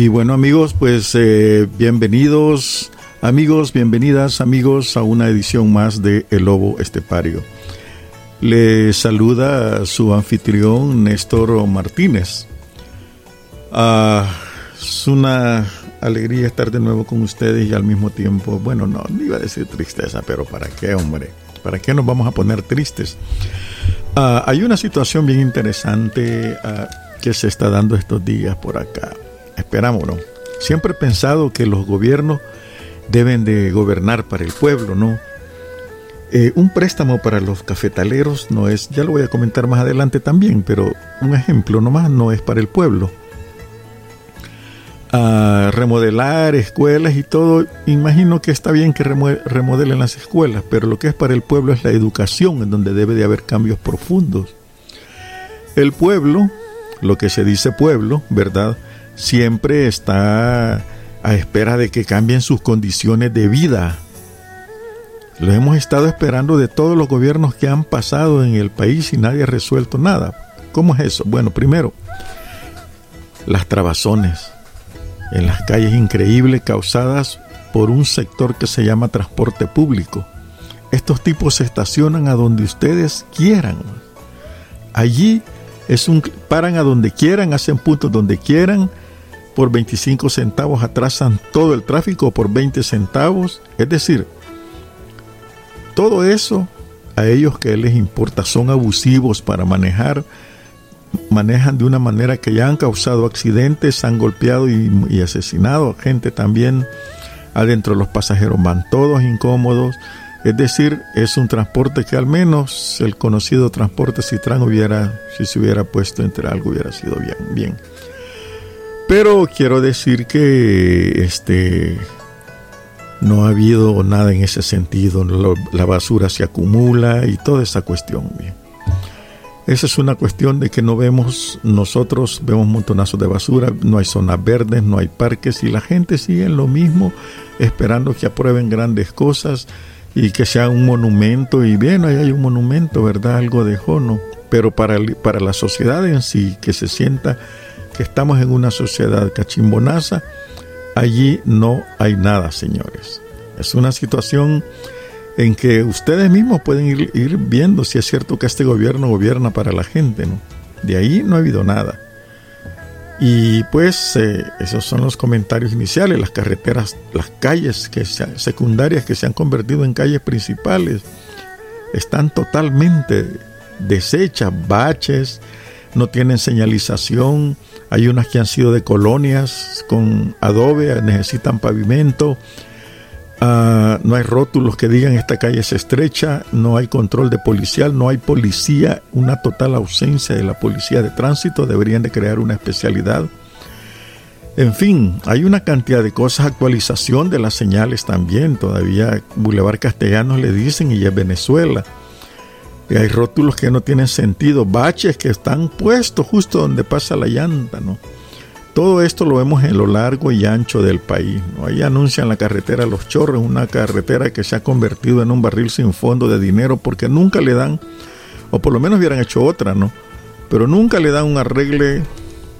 Y bueno amigos, pues eh, bienvenidos amigos, bienvenidas amigos a una edición más de El Lobo Estepario. Le saluda su anfitrión Néstor Martínez. Ah, es una alegría estar de nuevo con ustedes y al mismo tiempo, bueno, no, no iba a decir tristeza, pero ¿para qué, hombre? ¿Para qué nos vamos a poner tristes? Ah, hay una situación bien interesante ah, que se está dando estos días por acá. Esperámonos. Siempre he pensado que los gobiernos deben de gobernar para el pueblo, ¿no? Eh, un préstamo para los cafetaleros no es, ya lo voy a comentar más adelante también, pero un ejemplo nomás no es para el pueblo a remodelar escuelas y todo, imagino que está bien que remodelen las escuelas, pero lo que es para el pueblo es la educación, en donde debe de haber cambios profundos. El pueblo, lo que se dice pueblo, ¿verdad? Siempre está a espera de que cambien sus condiciones de vida. Lo hemos estado esperando de todos los gobiernos que han pasado en el país y nadie ha resuelto nada. ¿Cómo es eso? Bueno, primero, las trabazones en las calles increíbles causadas por un sector que se llama transporte público. Estos tipos se estacionan a donde ustedes quieran. Allí es un paran a donde quieran, hacen puntos donde quieran. Por 25 centavos atrasan todo el tráfico por 20 centavos. Es decir, todo eso a ellos que les importa son abusivos para manejar manejan de una manera que ya han causado accidentes, han golpeado y, asesinado gente también. Adentro los pasajeros van todos incómodos. Es decir, es un transporte que al menos el conocido transporte Citran hubiera, si se hubiera puesto entre algo, hubiera sido bien. bien. Pero quiero decir que este no ha habido nada en ese sentido. La basura se acumula y toda esa cuestión. Esa es una cuestión de que no vemos, nosotros vemos montonazos de basura, no hay zonas verdes, no hay parques y la gente sigue en lo mismo, esperando que aprueben grandes cosas y que sea un monumento. Y bien, ahí hay un monumento, ¿verdad? Algo de jono. Pero para, para la sociedad en sí, que se sienta que estamos en una sociedad cachimbonaza, allí no hay nada, señores. Es una situación en que ustedes mismos pueden ir, viendo si es cierto que este gobierno gobierna para la gente, ¿no? De ahí no ha habido nada. Y pues eh, esos son los comentarios iniciales, las carreteras, las calles que secundarias que se han convertido en calles principales están totalmente deshechas, baches, no tienen señalización, hay unas que han sido de colonias con adobe, necesitan pavimento, Ah, no hay rótulos que digan esta calle es estrecha, no hay control de policial, no hay policía, una total ausencia de la policía de tránsito, deberían de crear una especialidad. En fin, hay una cantidad de cosas, actualización de las señales también, todavía Boulevard Castellanos le dicen y es Venezuela. Y hay rótulos que no tienen sentido, baches que están puestos justo donde pasa la llanta, ¿no? Todo esto lo vemos en lo largo y ancho del país. Ahí anuncian la carretera Los Chorros, una carretera que se ha convertido en un barril sin fondo de dinero porque nunca le dan, o por lo menos hubieran hecho otra, ¿no? Pero nunca le dan un arregle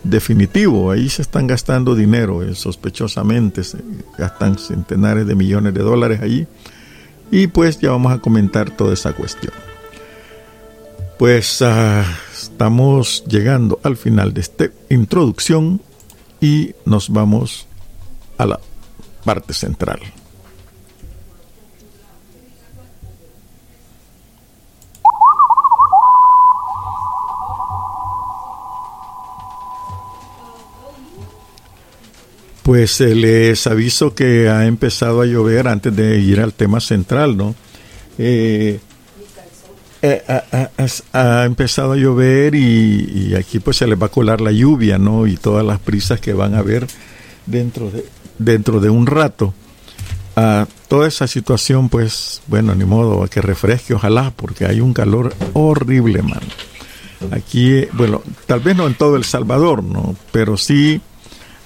definitivo. Ahí se están gastando dinero, eh, sospechosamente, se gastan centenares de millones de dólares allí. Y pues ya vamos a comentar toda esa cuestión. Pues ah, estamos llegando al final de esta introducción y nos vamos a la parte central. Pues eh, les aviso que ha empezado a llover antes de ir al tema central, ¿no? Eh, eh, ha, empezado a llover y, aquí pues se les va a colar la lluvia, ¿no? Y todas las prisas que van a haber dentro de, dentro de un rato. a toda esa situación, pues, bueno, ni modo, a que refresque, ojalá, porque hay un calor horrible, man. Aquí, bueno, tal vez no en todo El Salvador, ¿no? Pero sí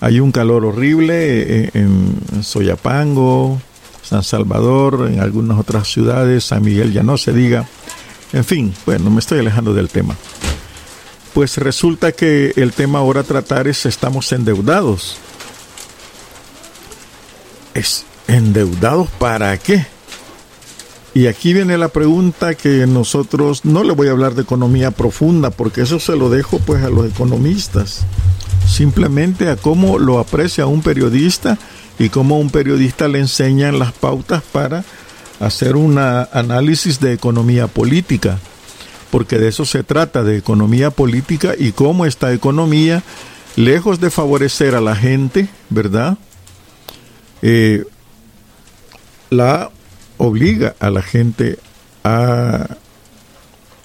hay un calor horrible eh, en, en Soyapango, San Salvador, en algunas otras ciudades, San Miguel ya no se diga en fin, bueno, me estoy alejando del tema. Pues resulta que el tema ahora a tratar es estamos endeudados. es endeudados para qué? Y aquí viene la pregunta que nosotros no le voy a hablar de economía profunda porque eso se lo dejo pues a los economistas. Simplemente a cómo lo aprecia un periodista y cómo un periodista le enseñan las pautas para hacer un análisis de economía política. Porque de eso se trata, de economía política y cómo esta economía, lejos de favorecer a la gente, ¿verdad? Eh, la obliga a la gente a,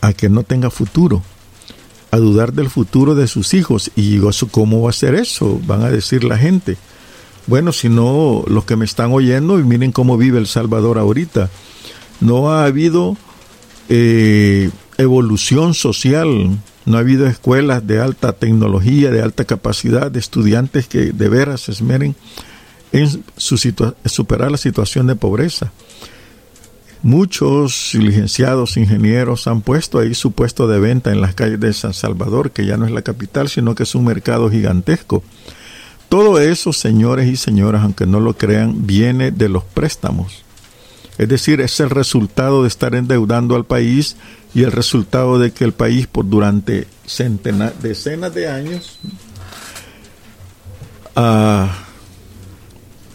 a que no tenga futuro, a dudar del futuro de sus hijos. Y ¿cómo va a ser eso? Van a decir la gente. Bueno, si no, los que me están oyendo, y miren cómo vive El Salvador ahorita. No ha habido eh, evolución social, no ha habido escuelas de alta tecnología, de alta capacidad, de estudiantes que de veras se esmeren en su superar la situación de pobreza. Muchos licenciados, ingenieros han puesto ahí su puesto de venta en las calles de San Salvador, que ya no es la capital, sino que es un mercado gigantesco. Todo eso, señores y señoras, aunque no lo crean, viene de los préstamos. Es decir, es el resultado de estar endeudando al país y el resultado de que el país por durante decenas de años uh,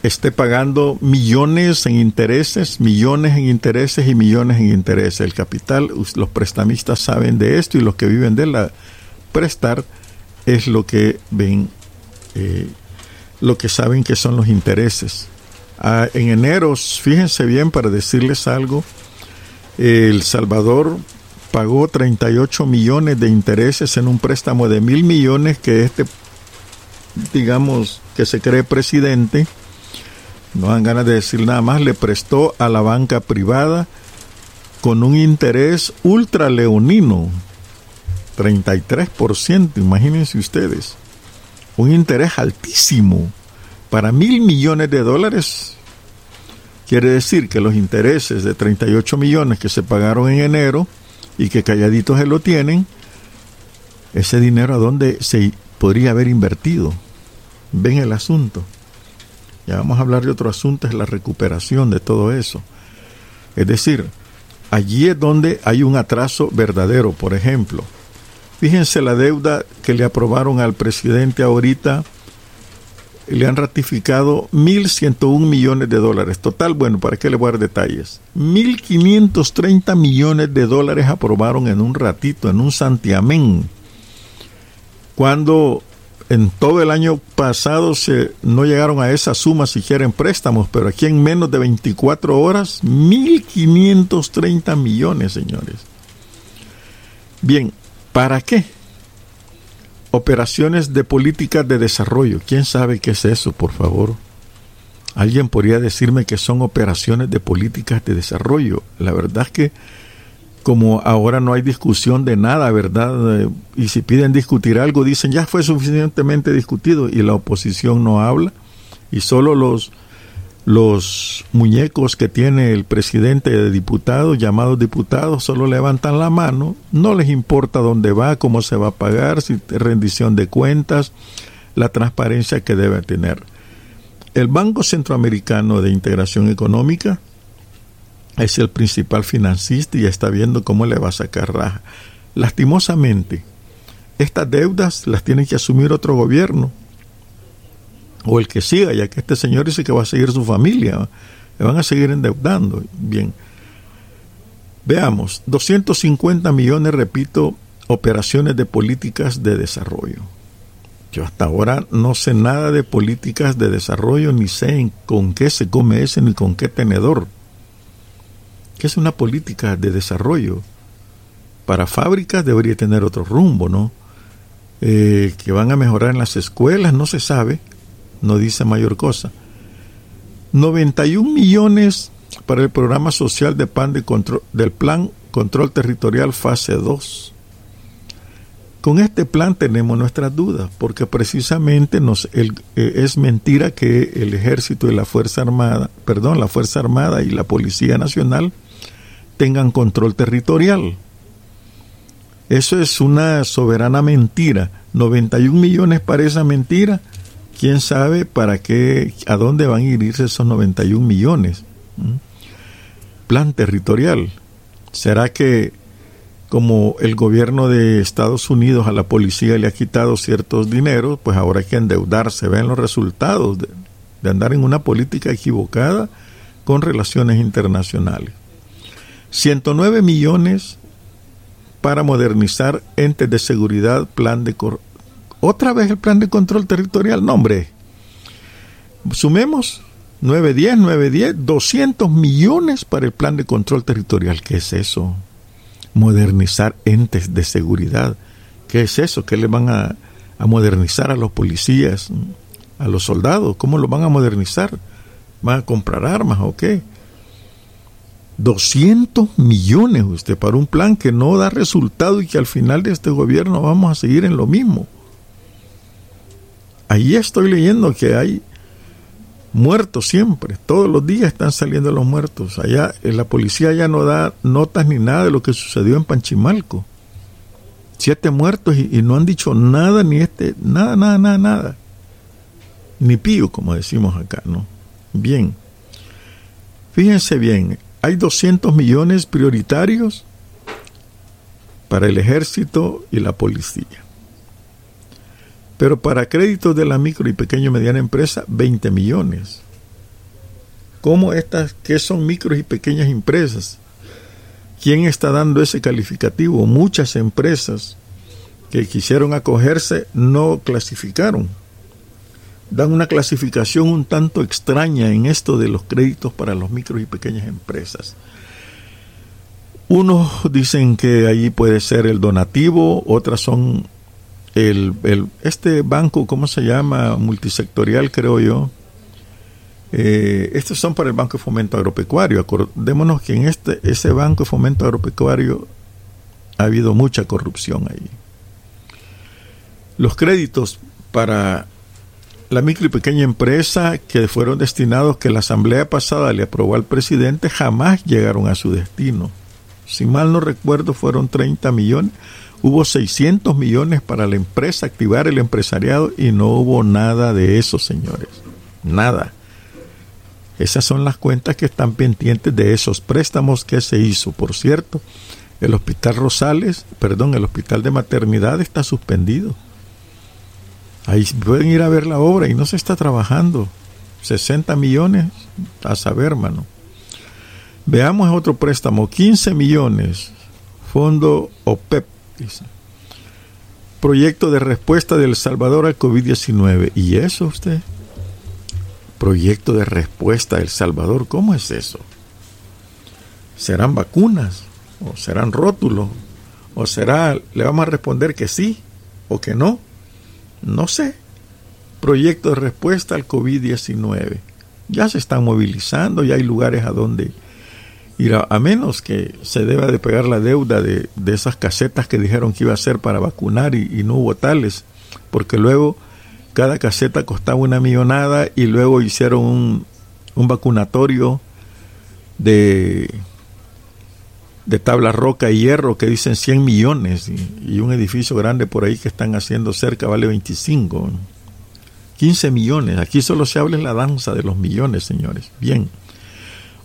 esté pagando millones en intereses, millones en intereses y millones en intereses. El capital, los prestamistas saben de esto y los que viven de la prestar es lo que ven, eh, lo que saben que son los intereses. Ah, en enero, fíjense bien para decirles algo, El Salvador pagó 38 millones de intereses en un préstamo de mil millones que este, digamos, que se cree presidente, no dan ganas de decir nada más, le prestó a la banca privada con un interés ultra leonino, 33%, imagínense ustedes, un interés altísimo para mil millones de dólares. Quiere decir que los intereses de 38 millones que se pagaron en enero y que calladitos se lo tienen, ese dinero a dónde se podría haber invertido. Ven el asunto. Ya vamos a hablar de otro asunto, es la recuperación de todo eso. Es decir, allí es donde hay un atraso verdadero, por ejemplo. Fíjense la deuda que le aprobaron al presidente ahorita, le han ratificado 1.101 millones de dólares. Total, bueno, ¿para qué le voy a dar detalles? 1.530 millones de dólares aprobaron en un ratito, en un santiamén. Cuando en todo el año pasado se, no llegaron a esa suma siquiera en préstamos, pero aquí en menos de 24 horas, 1.530 millones, señores. Bien, ¿para qué? Operaciones de políticas de desarrollo. ¿Quién sabe qué es eso, por favor? Alguien podría decirme que son operaciones de políticas de desarrollo. La verdad es que como ahora no hay discusión de nada, ¿verdad? Eh, y si piden discutir algo, dicen ya fue suficientemente discutido y la oposición no habla y solo los los muñecos que tiene el presidente de diputados, llamados diputados, solo levantan la mano, no les importa dónde va, cómo se va a pagar, si rendición de cuentas, la transparencia que debe tener. El Banco Centroamericano de Integración Económica es el principal financista y está viendo cómo le va a sacar raja. Lastimosamente, estas deudas las tiene que asumir otro gobierno o el que siga, ya que este señor dice que va a seguir su familia, le van a seguir endeudando. Bien, veamos, 250 millones, repito, operaciones de políticas de desarrollo. Yo hasta ahora no sé nada de políticas de desarrollo, ni sé con qué se come ese, ni con qué tenedor que es una política de desarrollo. Para fábricas debería tener otro rumbo, ¿no? Eh, que van a mejorar en las escuelas, no se sabe, no dice mayor cosa. 91 millones para el programa social de PAN de control, del Plan Control Territorial Fase 2. Con este plan tenemos nuestras dudas, porque precisamente eh, es mentira que el ejército y la Fuerza Armada, perdón, la Fuerza Armada y la Policía Nacional tengan control territorial. Eso es una soberana mentira. 91 millones para esa mentira. Quién sabe para qué, a dónde van a irse esos 91 millones. Plan territorial. ¿Será que como el gobierno de Estados Unidos a la policía le ha quitado ciertos dineros, pues ahora hay que endeudarse. Ven los resultados de, de andar en una política equivocada con relaciones internacionales. 109 millones para modernizar entes de seguridad, plan de... Otra vez el plan de control territorial, no hombre. Sumemos 910, 910, 200 millones para el plan de control territorial. ¿Qué es eso? Modernizar entes de seguridad. ¿Qué es eso? ¿Qué le van a, a modernizar a los policías, a los soldados? ¿Cómo lo van a modernizar? ¿Van a comprar armas o qué? 200 millones usted para un plan que no da resultado y que al final de este gobierno vamos a seguir en lo mismo. Ahí estoy leyendo que hay muertos siempre, todos los días están saliendo los muertos. Allá eh, la policía ya no da notas ni nada de lo que sucedió en Panchimalco. Siete muertos y, y no han dicho nada ni este, nada, nada, nada, nada. Ni pío, como decimos acá, ¿no? Bien. Fíjense bien, hay 200 millones prioritarios para el ejército y la policía. Pero para créditos de la micro y pequeña y mediana empresa, 20 millones. ¿Cómo estas, qué son micros y pequeñas empresas? ¿Quién está dando ese calificativo? Muchas empresas que quisieron acogerse no clasificaron dan una clasificación un tanto extraña en esto de los créditos para los micros y pequeñas empresas. Unos dicen que allí puede ser el donativo, otras son el, este banco, ¿cómo se llama? Multisectorial, creo yo. Eh, estos son para el Banco de Fomento Agropecuario. Acordémonos que en este, ese Banco de Fomento Agropecuario ha habido mucha corrupción ahí. Los créditos para la micro y pequeña empresa que fueron destinados que la asamblea pasada le aprobó al presidente jamás llegaron a su destino. Si mal no recuerdo fueron 30 millones. Hubo 600 millones para la empresa, activar el empresariado y no hubo nada de eso, señores. Nada. Esas son las cuentas que están pendientes de esos préstamos que se hizo. Por cierto, el Hospital Rosales, perdón, el Hospital de Maternidad está suspendido. Ahí pueden ir a ver la obra y no se está trabajando. 60 millones, a saber, hermano. Veamos otro préstamo, 15 millones, fondo OPEP, Proyecto de respuesta del Salvador al COVID-19. ¿Y eso usted? Proyecto de respuesta del Salvador, ¿cómo es eso? ¿Serán vacunas? ¿O serán rótulos? ¿O será, le vamos a responder que sí o que no? no sé, proyecto de respuesta al COVID-19. Ya se están movilizando, ya hay lugares a donde a, menos que se deba de pagar la deuda de, esas casetas que dijeron que iba a ser para vacunar y, no hubo tales, porque luego cada caseta costaba una millonada y luego hicieron un, un vacunatorio de de tabla roca y hierro que dicen 100 millones y, un edificio grande por ahí que están haciendo cerca vale 25. 15 millones. Aquí solo se habla en la danza de los millones, señores. Bien.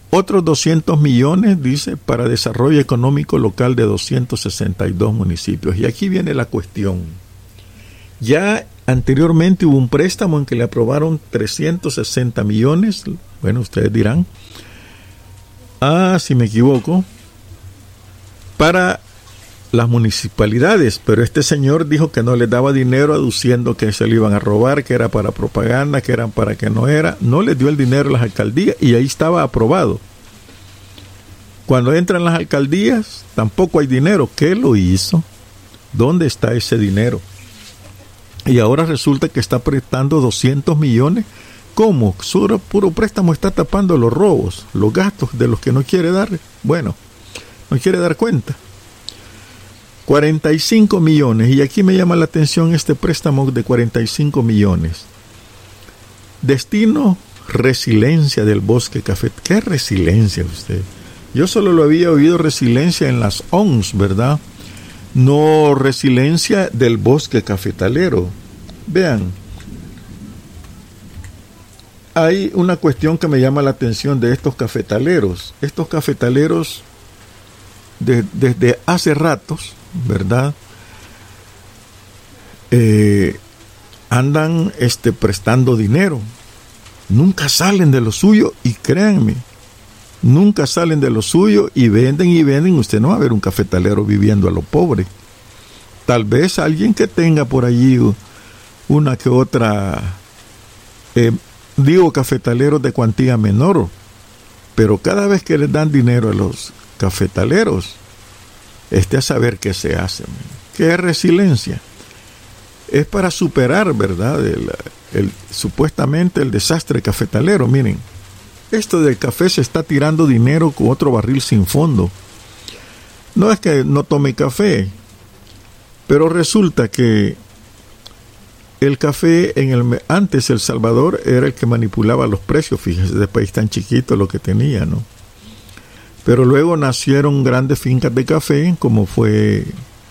Otros 200 millones, dice, para desarrollo económico local de 262 municipios. Y aquí viene la cuestión. Ya anteriormente hubo un préstamo en que le aprobaron 360 millones. Bueno, ustedes dirán. Ah, si me equivoco, para las municipalidades, pero este señor dijo que no les daba dinero aduciendo que se lo iban a robar, que era para propaganda, que eran para que no era, no les dio el dinero a las alcaldías y ahí estaba aprobado. Cuando entran las alcaldías, tampoco hay dinero. ¿Qué lo hizo? ¿Dónde está ese dinero? Y ahora resulta que está prestando 200 millones. ¿Cómo? Su puro préstamo está tapando los robos, los gastos de los que no quiere dar. Bueno, no quiere dar cuenta. 45 millones, y aquí me llama la atención este préstamo de 45 millones. Destino resiliencia del bosque café. ¿Qué resiliencia usted? Yo solo lo había oído resiliencia en las ONS, ¿verdad? No resiliencia del bosque cafetalero. Vean, hay una cuestión que me llama la atención de estos cafetaleros. Estos cafetaleros, desde hace ratos, ¿verdad? Eh, andan este, prestando dinero. Nunca salen de lo suyo y créanme, nunca salen de lo suyo y venden y venden. Usted no va a ver un cafetalero viviendo a lo pobre. Tal vez alguien que tenga por allí una que otra, eh, digo cafetaleros de cuantía menor, pero cada vez que les dan dinero a los cafetaleros, este a saber qué se hace, qué es resiliencia es para superar, ¿verdad? El, supuestamente el desastre cafetalero. Miren, esto del café se está tirando dinero con otro barril sin fondo. No es que no tome café, pero resulta que el café en el antes El Salvador era el que manipulaba los precios, fíjense, de país tan chiquito lo que tenía, ¿no? Pero luego nacieron grandes fincas de café, como fue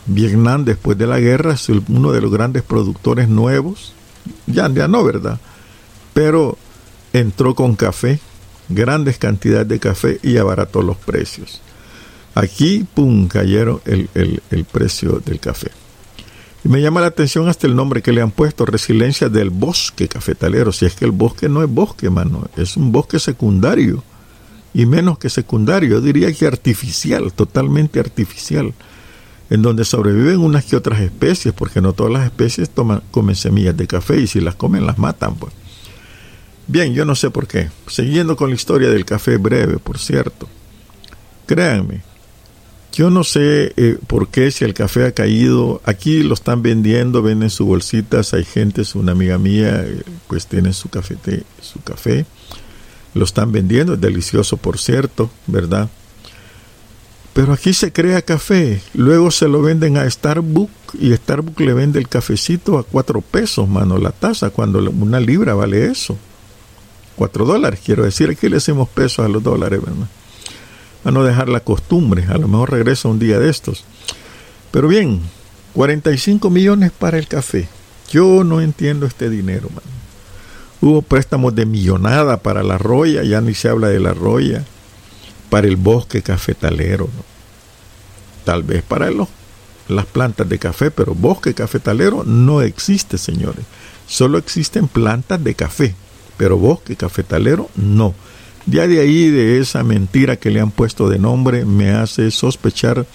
Vietnam después de la guerra es uno de los grandes productores nuevos, ya, ya no, ¿verdad? Pero entró con café, grandes cantidades de café y abarató los precios. Aquí, pum, cayeron el, el precio del café. Y me llama la atención hasta el nombre que le han puesto, resiliencia del bosque cafetalero. Si es que el bosque no es bosque, mano, es un bosque secundario. Y menos que secundario, yo diría que artificial, totalmente artificial en donde sobreviven unas que otras especies, porque no todas las especies toman, comen semillas de café y si las comen las matan. Pues. Bien, yo no sé por qué. Siguiendo con la historia del café breve, por cierto. Créanme, yo no sé eh, por qué si el café ha caído. Aquí lo están vendiendo, venden sus bolsitas. Hay gente, una amiga mía, eh, pues tiene su, café, su café. Lo están vendiendo, es delicioso, por cierto, ¿verdad? Pero aquí se crea café, luego se lo venden a Starbucks y Starbucks le vende el cafecito a cuatro pesos, mano, la taza, cuando una libra vale eso. Cuatro dólares, quiero decir, aquí le hacemos pesos a los dólares, ¿verdad? A no dejar la costumbre, a lo mejor regresa un día de estos. Pero bien, 45 millones para el café. Yo no entiendo este dinero, mano. Hubo préstamos de millonada para la roya, ya ni se habla de la roya para el bosque cafetalero, tal vez para los, las plantas de café, pero bosque cafetalero no existe, señores. Solo existen plantas de café, pero bosque cafetalero no. Ya de ahí, de esa mentira que le han puesto de nombre, me hace sospechar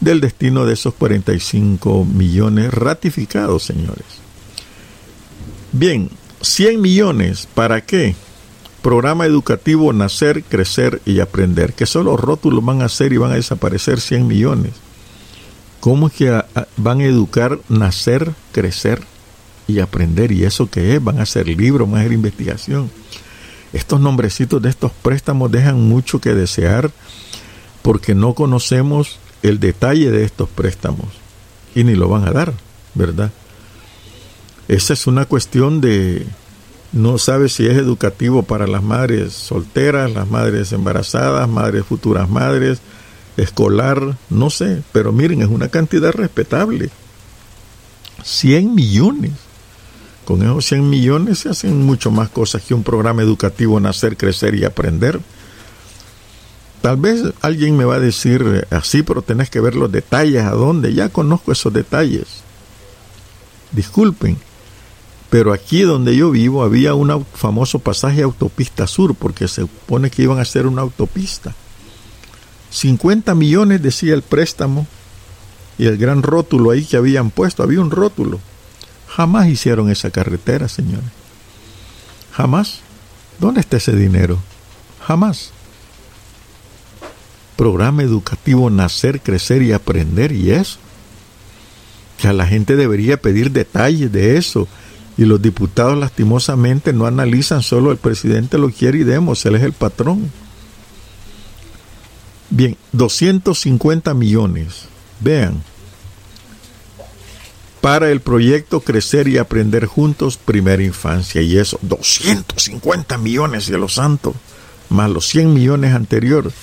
del destino de esos 45 millones ratificados, señores. Bien, 100 millones, ¿para qué? programa educativo Nacer, Crecer y Aprender, que solo rótulos van a hacer y van a desaparecer 100 millones. ¿Cómo es que van a educar, nacer, crecer y aprender? ¿Y eso qué es? Van a hacer libros, van a hacer investigación. Estos nombrecitos de estos préstamos dejan mucho que desear porque no conocemos el detalle de estos préstamos y ni lo van a dar, ¿verdad? Esa es una cuestión de, no sabe si es educativo para las madres solteras, las madres embarazadas, madres futuras madres, escolar, no sé, pero miren, es una cantidad respetable. 100 millones. Con esos 100 millones se hacen mucho más cosas que un programa educativo Nacer, Crecer y Aprender. Tal vez alguien me va a decir así, pero tenés que ver los detalles, a dónde. Ya conozco esos detalles. Disculpen, pero aquí donde yo vivo había un famoso pasaje autopista sur, porque se supone que iban a hacer una autopista. 50 millones decía el préstamo y el gran rótulo ahí que habían puesto, había un rótulo. Jamás hicieron esa carretera, señores. Jamás. ¿Dónde está ese dinero? Jamás. Programa educativo Nacer, Crecer y Aprender y eso. Que a la gente debería pedir detalles de eso y los diputados lastimosamente no analizan solo el presidente lo quiere y demos, él es el patrón. Bien, 250 millones, vean, para el proyecto Crecer y Aprender Juntos, Primera Infancia. Y eso, 250 millones de los santos, más los 100 millones anteriores.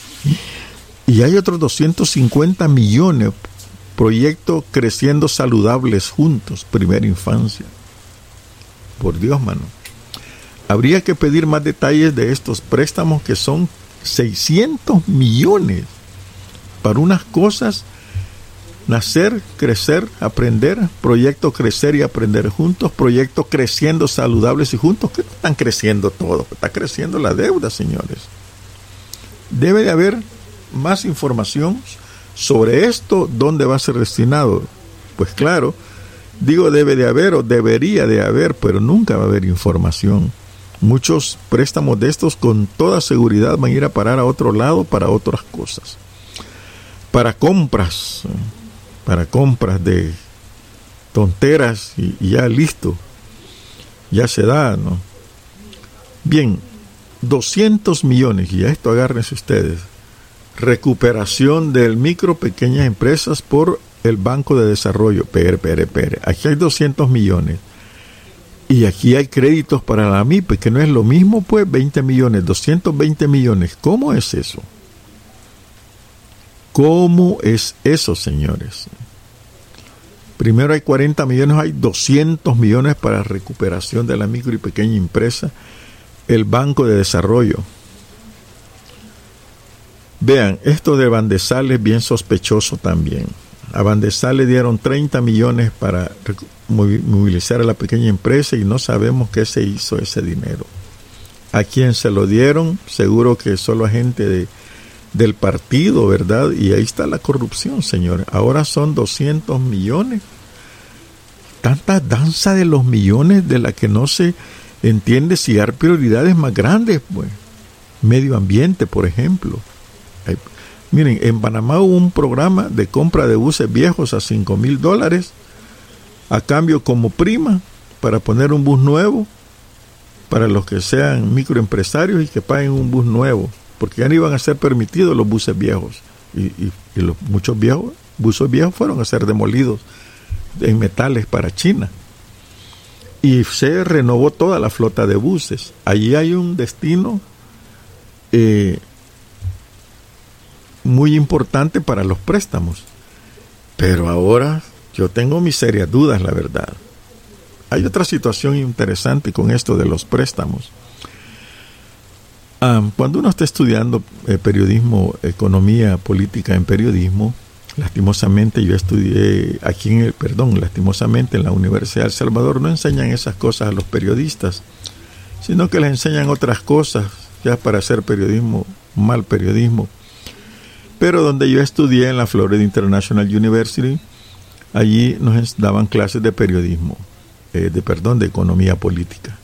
Y hay otros 250 millones, proyecto Creciendo Saludables Juntos, Primera Infancia. Por Dios, mano. habría que pedir más detalles de estos préstamos que son 600 millones para unas cosas nacer, crecer, aprender, proyecto crecer y aprender juntos, proyecto creciendo saludables y juntos, que están creciendo todo, está creciendo la deuda, señores. Debe de haber más información sobre esto, dónde va a ser destinado. Pues claro, digo debe de haber o debería de haber, pero nunca va a haber información. Muchos préstamos de estos con toda seguridad van a ir a parar a otro lado para otras cosas. Para compras, para compras de tonteras y, ya listo. Ya se da, ¿no? Bien, 200 millones, y a esto agárrense ustedes. Recuperación del micro, pequeñas empresas por el Banco de Desarrollo. Pere, pere, pere. Aquí hay 200 millones. Y aquí hay créditos para la MIPE, que no es lo mismo, pues 20 millones, 220 millones. ¿Cómo es eso? ¿Cómo es eso, señores? Primero hay 40 millones, hay 200 millones para recuperación de la micro y pequeña empresa, el Banco de Desarrollo. Vean, esto de Bandesal es bien sospechoso también. A le dieron 30 millones para movilizar a la pequeña empresa y no sabemos qué se hizo ese dinero. A quién se lo dieron, seguro que solo a gente de, del partido, ¿verdad? Y ahí está la corrupción, señores. Ahora son 200 millones. Tanta danza de los millones de la que no se entiende si hay prioridades más grandes, pues. Medio ambiente, por ejemplo. Miren, en Panamá hubo un programa de compra de buses viejos a 5 mil dólares a cambio como prima para poner un bus nuevo para los que sean microempresarios y que paguen un bus nuevo, porque ya no iban a ser permitidos los buses viejos y, muchos viejos buses viejos fueron a ser demolidos en metales para China y se renovó toda la flota de buses. Allí hay un destino eh, muy importante para los préstamos, pero ahora yo tengo mis serias dudas, la verdad. Hay otra situación interesante con esto de los préstamos. cuando uno está estudiando eh, periodismo, economía, política en periodismo, lastimosamente yo estudié aquí en el, perdón, lastimosamente en la Universidad de El Salvador no enseñan esas cosas a los periodistas, sino que les enseñan otras cosas ya para hacer periodismo, mal periodismo. Pero donde yo estudié en la Florida International University, allí nos daban clases de periodismo, eh, de perdón, de economía política.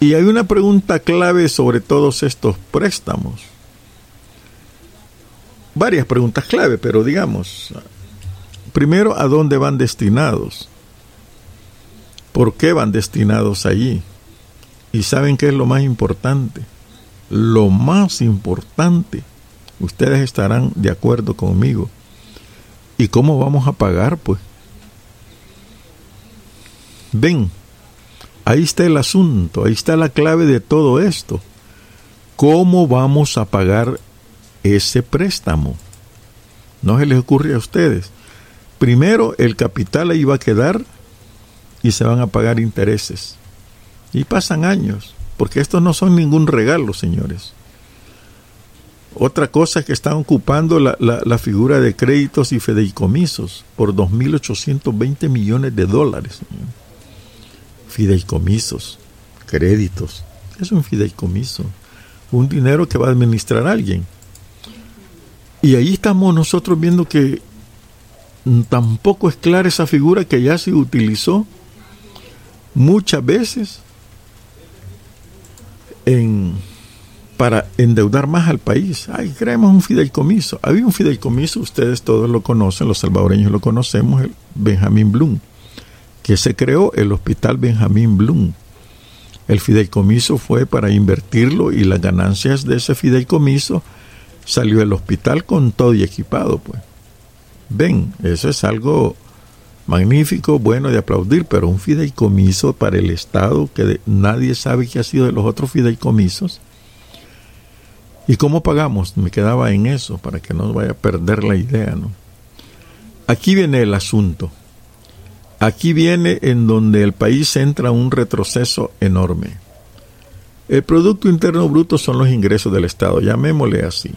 Y hay una pregunta clave sobre todos estos préstamos. Varias preguntas clave, pero digamos, primero, ¿a dónde van destinados? ¿Por qué van destinados allí? Y saben qué es lo más importante. Lo más importante, ustedes estarán de acuerdo conmigo, ¿Y cómo vamos a pagar, pues? Ven, ahí está el asunto, ahí está la clave de todo esto. ¿Cómo vamos a pagar ese préstamo? No se les ocurre a ustedes. Primero, el capital ahí va a quedar y se van a pagar intereses. Y pasan años, porque estos no son ningún regalo, señores. Otra cosa es que están ocupando la, la, figura de créditos y fideicomisos por 2.820 millones de dólares. Fideicomisos, créditos. Es un fideicomiso. Un dinero que va a administrar alguien. Y ahí estamos nosotros viendo que tampoco es clara esa figura que ya se utilizó muchas veces en para endeudar más al país. Ay, creemos un fideicomiso. Había un fideicomiso, ustedes todos lo conocen, los salvadoreños lo conocemos, el Benjamín Blum, que se creó el Hospital Benjamín Blum. El fideicomiso fue para invertirlo y las ganancias de ese fideicomiso salió el hospital con todo y equipado, pues. Ven, eso es algo magnífico, bueno de aplaudir, pero un fideicomiso para el Estado que nadie sabe qué ha sido de los otros fideicomisos ¿Y cómo pagamos? Me quedaba en eso para que no vaya a perder la idea, ¿no? Aquí viene el asunto. Aquí viene en donde el país entra un retroceso enorme. El Producto Interno Bruto son los ingresos del Estado, llamémosle así.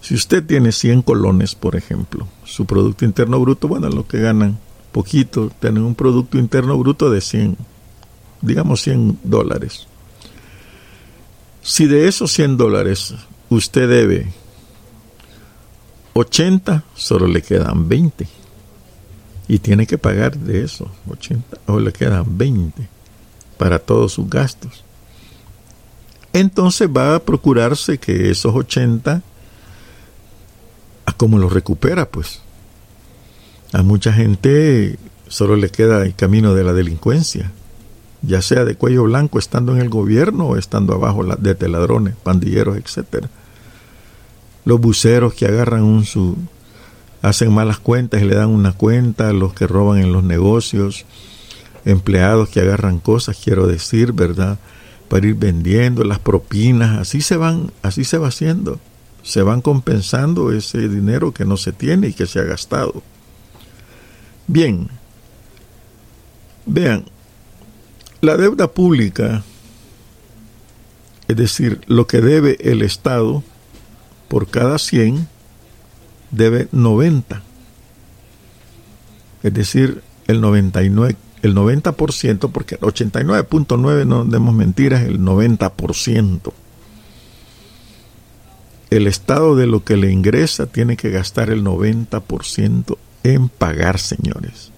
Si usted tiene 100 colones, por ejemplo, su Producto Interno Bruto, bueno, lo que ganan poquito, tienen un Producto Interno Bruto de 100, digamos 100 dólares. Si de esos 100 dólares usted debe 80, solo le quedan 20. Y tiene que pagar de eso, 80, o le quedan 20 para todos sus gastos. Entonces va a procurarse que esos 80, a cómo los recupera, pues. A mucha gente solo le queda el camino de la delincuencia ya sea de cuello blanco estando en el gobierno o estando abajo de ladrones, pandilleros, etcétera. Los buceros que agarran un su hacen malas cuentas y le dan una cuenta, los que roban en los negocios, empleados que agarran cosas, quiero decir, ¿verdad? Para ir vendiendo las propinas, así se van, así se va haciendo. Se van compensando ese dinero que no se tiene y que se ha gastado. Bien. Vean, la deuda pública, es decir, lo que debe el Estado por cada 100, debe 90. Es decir, el 99, el 90%, porque 89.9 no demos mentiras, el 90%. El Estado de lo que le ingresa tiene que gastar el 90% en pagar, señores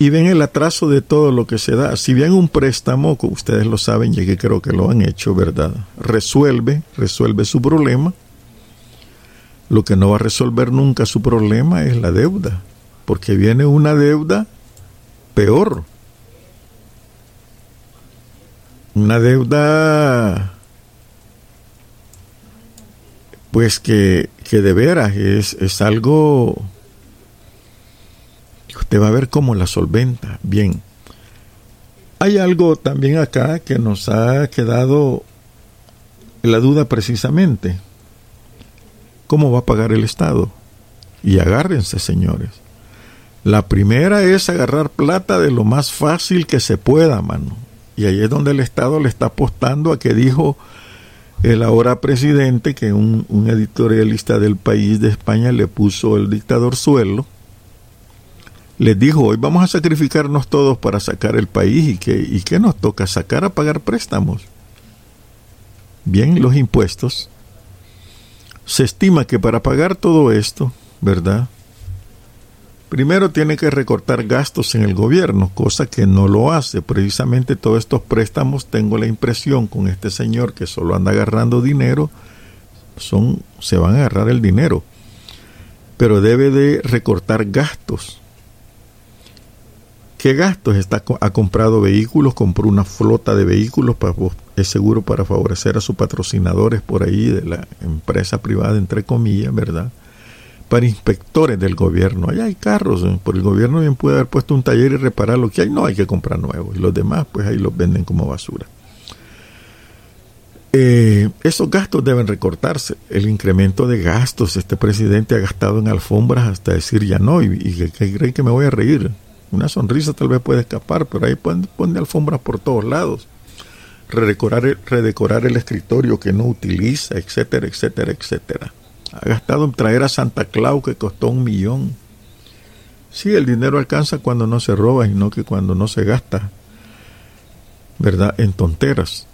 y ven el atraso de todo lo que se da. Si bien un préstamo, como ustedes lo saben, y que creo que lo han hecho, ¿verdad? Resuelve, resuelve su problema. Lo que no va a resolver nunca su problema es la deuda, porque viene una deuda peor. Una deuda, pues que, que de veras es, es algo Usted va a ver cómo la solventa. Bien. Hay algo también acá que nos ha quedado la duda precisamente. ¿Cómo va a pagar el Estado? Y agárrense, señores. La primera es agarrar plata de lo más fácil que se pueda, mano. Y ahí es donde el Estado le está apostando a que dijo el ahora presidente, que un, un editorialista del país de España le puso el dictador suelo, les dijo, hoy vamos a sacrificarnos todos para sacar el país y que, y nos toca sacar a pagar préstamos. Bien, los impuestos. Se estima que para pagar todo esto, ¿verdad? Primero tiene que recortar gastos en el gobierno, cosa que no lo hace. Precisamente todos estos préstamos, tengo la impresión con este señor que solo anda agarrando dinero, son, se van a agarrar el dinero. Pero debe de recortar gastos ¿Qué gastos? Está, ha comprado vehículos, compró una flota de vehículos, para, es seguro para favorecer a sus patrocinadores por ahí de la empresa privada, entre comillas, ¿verdad? Para inspectores del gobierno. Allá hay carros, ¿eh? por el gobierno bien puede haber puesto un taller y reparar lo que hay, no hay que comprar nuevos. Y los demás, pues ahí los venden como basura. Eh, esos gastos deben recortarse. El incremento de gastos, este presidente ha gastado en alfombras hasta decir ya no, y, y creen que me voy a reír. Una sonrisa tal vez puede escapar, pero ahí pone, pone alfombras por todos lados. Redecorar, redecorar el escritorio que no utiliza, etcétera, etcétera, etcétera. Ha gastado en traer a Santa Claus que costó un millón. Sí, el dinero alcanza cuando no se roba y no que cuando no se gasta, ¿verdad? En tonteras.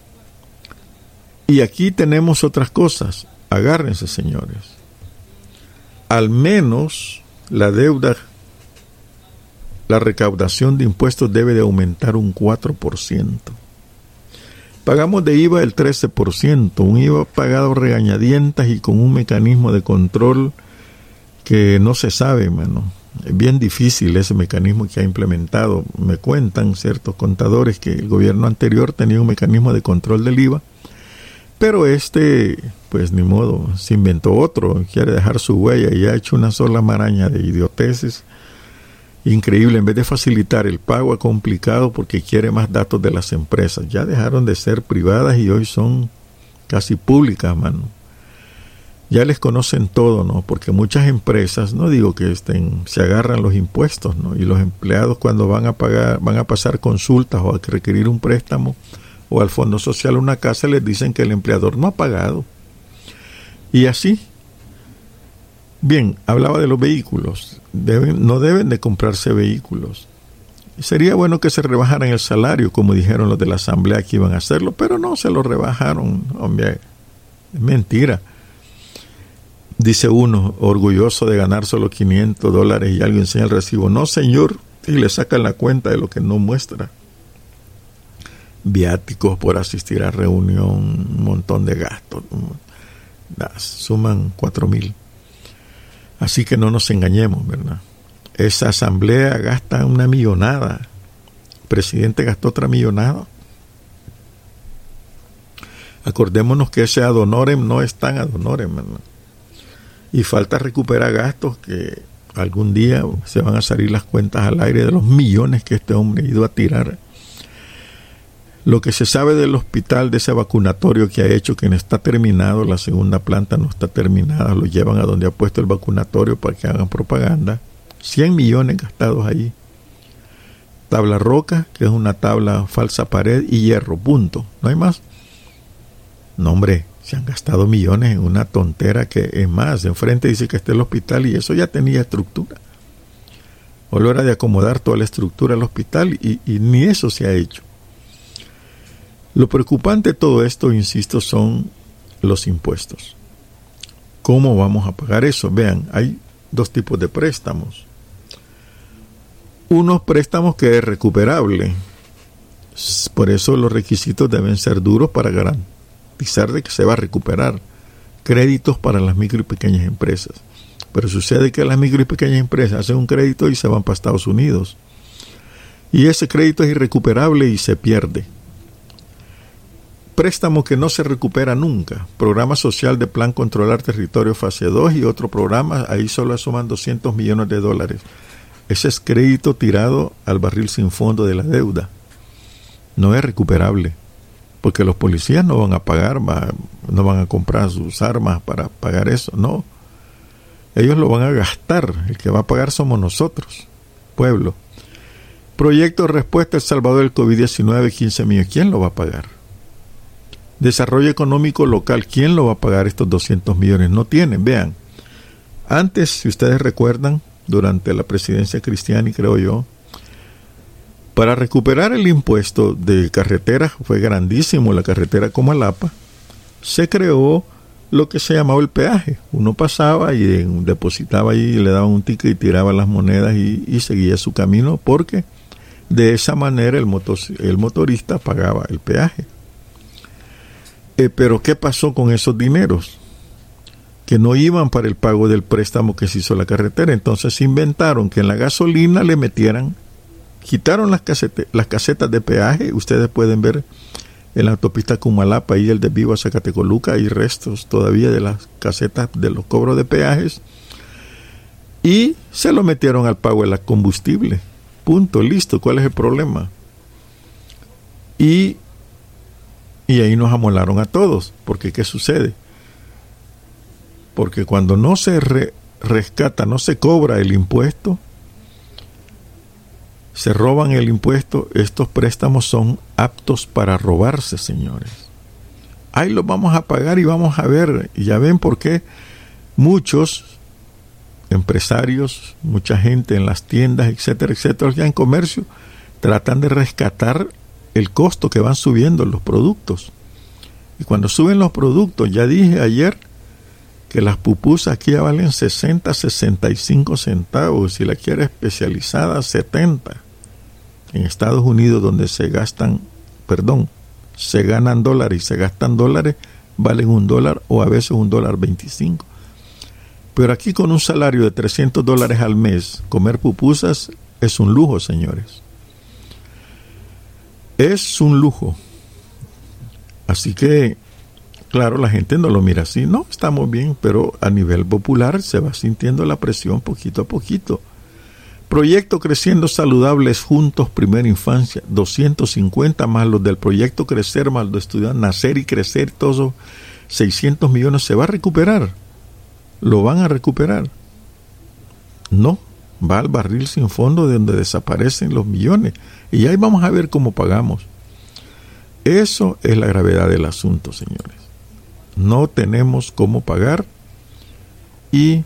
Y aquí tenemos otras cosas. Agárrense, señores. Al menos la deuda la recaudación de impuestos debe de aumentar un 4%. Pagamos de IVA el 13%, un IVA pagado regañadientas y con un mecanismo de control que no se sabe, mano. Es bien difícil ese mecanismo que ha implementado. Me cuentan ciertos contadores que el gobierno anterior tenía un mecanismo de control del IVA, pero este, pues ni modo, se inventó otro, quiere dejar su huella y ha hecho una sola maraña de idioteces increíble. En vez de facilitar el pago, ha complicado porque quiere más datos de las empresas. Ya dejaron de ser privadas y hoy son casi públicas, mano. Ya les conocen todo, ¿no? Porque muchas empresas, no digo que estén, se agarran los impuestos, ¿no? Y los empleados cuando van a pagar, van a pasar consultas o a requerir un préstamo, o al Fondo Social una casa, les dicen que el empleador no ha pagado. Y así. Bien, hablaba de los vehículos. No deben de comprarse vehículos. Sería bueno que se rebajaran el salario, como dijeron los de la asamblea que iban a hacerlo, pero no se lo rebajaron. Hombre, es mentira. Dice uno, orgulloso de ganar solo 500 dólares y alguien enseña el recibo. No, señor, y le sacan la cuenta de lo que no muestra. Viáticos por asistir a reunión, un montón de gastos. Suman cuatro mil. Así que no nos engañemos, ¿verdad? Esa asamblea gasta una millonada. El presidente gastó otra millonada. Acordémonos que ese adonorem no es tan adonorem, ¿verdad? Y falta recuperar gastos que algún día se van a salir las cuentas al aire de los millones que este hombre ha ido a tirar. Lo que se sabe del hospital, de ese vacunatorio que ha hecho, que no está terminado, la segunda planta no está terminada, lo llevan a donde ha puesto el vacunatorio para que hagan propaganda. 100 millones gastados ahí. Tabla roca, que es una tabla falsa pared, y hierro, punto. No hay más. No, hombre, se han gastado millones en una tontera que es más, enfrente dice que está el hospital y eso ya tenía estructura. O lo era de acomodar toda la estructura del hospital y ni eso se ha hecho. Lo preocupante de todo esto, insisto, son los impuestos. ¿Cómo vamos a pagar eso? Vean, hay dos tipos de préstamos. Unos préstamos que es recuperable. Por eso los requisitos deben ser duros para garantizar de que se va a recuperar créditos para las micro y pequeñas empresas. Pero sucede que las micro y pequeñas empresas hacen un crédito y se van para Estados Unidos. Y ese crédito es irrecuperable y se pierde. Préstamo que no se recupera nunca. Programa social de Plan Controlar Territorio Fase 2 y otro programa, ahí solo suman 200 millones de dólares. Ese es crédito tirado al barril sin fondo de la deuda. No es recuperable porque los policías no van a pagar, no van a comprar sus armas para pagar eso, no. Ellos lo van a gastar, el que va a pagar somos nosotros, pueblo. Proyecto de respuesta El Salvador del COVID-19, 15 millones, ¿quién lo va a pagar? Desarrollo económico local, ¿quién lo va a pagar estos 200 millones? No tienen, vean. Antes, si ustedes recuerdan, durante la presidencia cristiana, creo yo, para recuperar el impuesto de carretera, fue grandísimo la carretera como Alapa, se creó lo que se llamaba el peaje. Uno pasaba y depositaba ahí, le daban un ticket y tiraba las monedas y, seguía su camino porque de esa manera el motorista pagaba el peaje. Eh, pero ¿qué pasó con esos dineros? Que no iban para el pago del préstamo que se hizo la carretera. Entonces inventaron que en la gasolina le metieran quitaron las, casetas, de peaje, ustedes pueden ver en la autopista Cumalapa y el de Vivo a Zacatecoluca hay restos todavía de las casetas de los cobros de peajes y se lo metieron al pago de la combustible. Punto, listo, ¿cuál es el problema? Y, y ahí nos amolaron a todos, porque ¿qué sucede? Porque cuando no se rescata, no se cobra el impuesto, se roban el impuesto, estos préstamos son aptos para robarse, señores. Ahí los vamos a pagar y vamos a ver. Y ya ven por qué muchos empresarios, mucha gente en las tiendas, etcétera, etcétera, ya en comercio, tratan de rescatar el costo que van subiendo los productos. Y cuando suben los productos, ya dije ayer que las pupusas aquí ya valen 60, 65 centavos, si la quiere especializada, 70 en Estados Unidos donde se gastan, perdón, se ganan dólares y se gastan dólares, valen un dólar o a veces un dólar 25. Pero aquí con un salario de 300 dólares al mes, comer pupusas es un lujo, señores. Es un lujo. Así que, claro, la gente no lo mira así. No, estamos bien, pero a nivel popular se va sintiendo la presión poquito a poquito. Proyecto Creciendo Saludables Juntos Primera Infancia, 250 más los del proyecto Crecer, más los Nacer y Crecer, todos 600 millones, ¿se va a recuperar? ¿Lo van a recuperar? No, va al barril sin fondo de donde desaparecen los millones. Y ahí vamos a ver cómo pagamos. Eso es la gravedad del asunto, señores. No tenemos cómo pagar y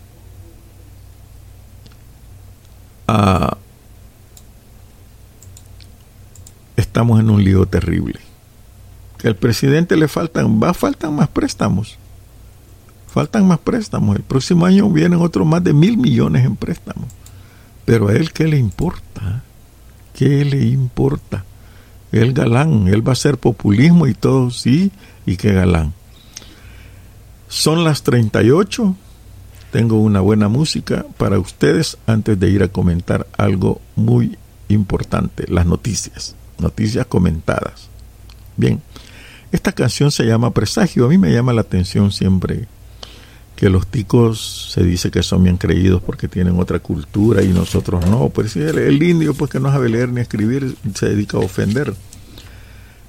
uh, estamos en un lío terrible. Al presidente le faltan, va, faltan más préstamos. Faltan más préstamos. El próximo año vienen otros más de mil millones en préstamos. Pero a él, ¿qué le importa? ¿Qué le importa? El galán, él va a hacer populismo y todo, sí, y qué galán. Son las 38. Tengo una buena música para ustedes antes de ir a comentar algo muy importante, las noticias noticias comentadas. Bien, esta canción se llama Presagio. A mí me llama la atención siempre que los ticos se dice que son bien creídos porque tienen otra cultura y nosotros no. Pues el, el indio pues que no sabe leer ni escribir se dedica a ofender.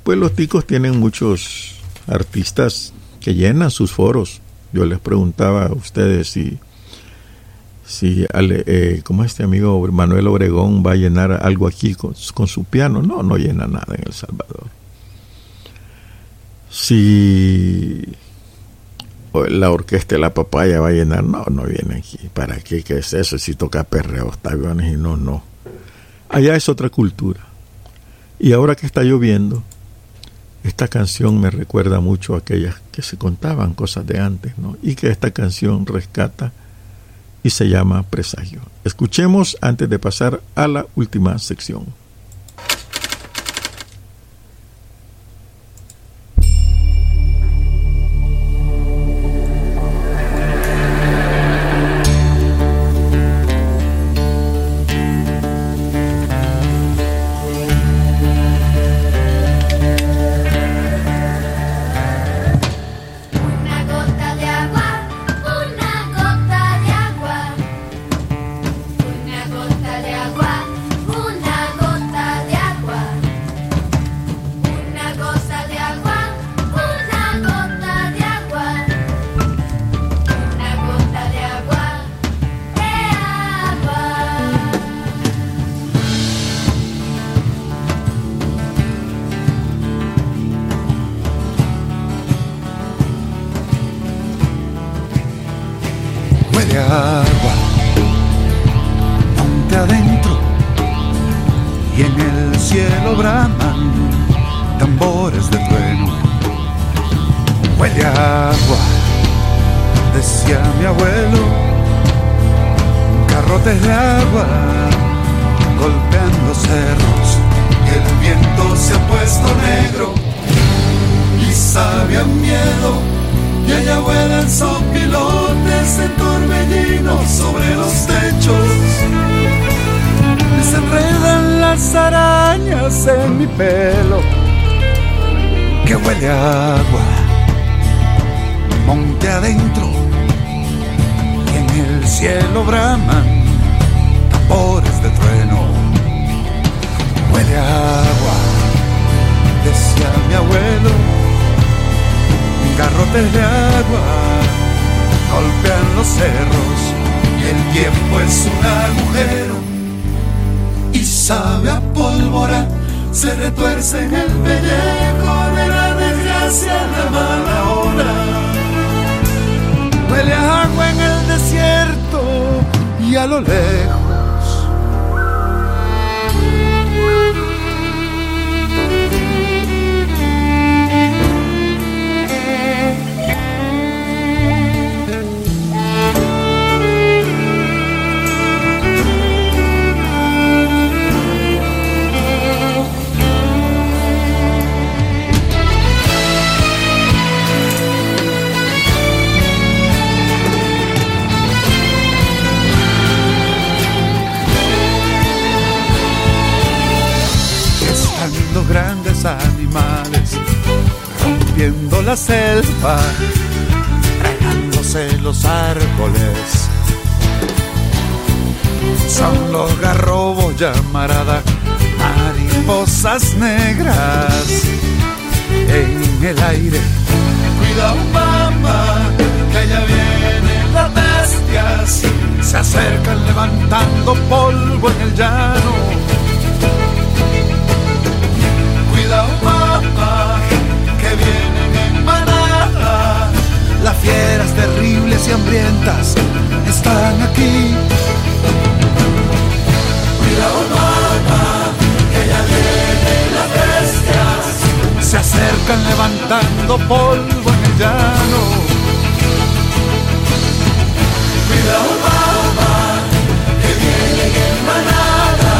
Pues los ticos tienen muchos artistas que llenan sus foros. Yo les preguntaba a ustedes si si eh, como este amigo Manuel Obregón va a llenar algo aquí con, su piano, no, no llena nada en El Salvador. Si la orquesta de la papaya va a llenar, no, no viene aquí. ¿Para qué? ¿Qué es eso? Si toca perreo, aviones y no, no. Allá es otra cultura. Y ahora que está lloviendo, esta canción me recuerda mucho a aquellas que se contaban cosas de antes, ¿no? Y que esta canción rescata y se llama Presagio. Escuchemos antes de pasar a la última sección. La aire. Cuidado, mamá, que ya vienen las bestias. Se acercan levantando polvo en el llano. Cuidado, mamá, que vienen en manada. Las fieras terribles y hambrientas están aquí. Haciendo polvo en el llano. Cuidado mamá, que viene en manada.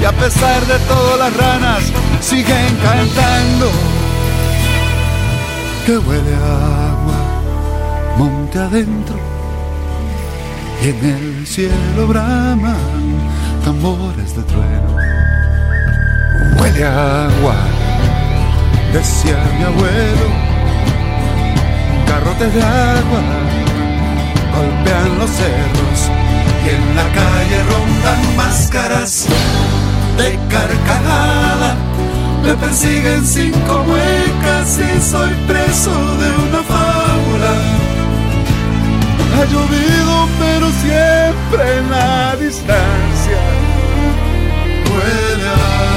Y a pesar de todo las ranas siguen cantando. Que huele agua, monte adentro. Y en el cielo braman tambores de trueno. Huele agua decía mi abuelo, garrotes de agua golpean los cerros y en la calle rondan máscaras de carcajada. Me persiguen cinco muecas y soy preso de una fábula. Ha llovido pero siempre en la distancia. Huele a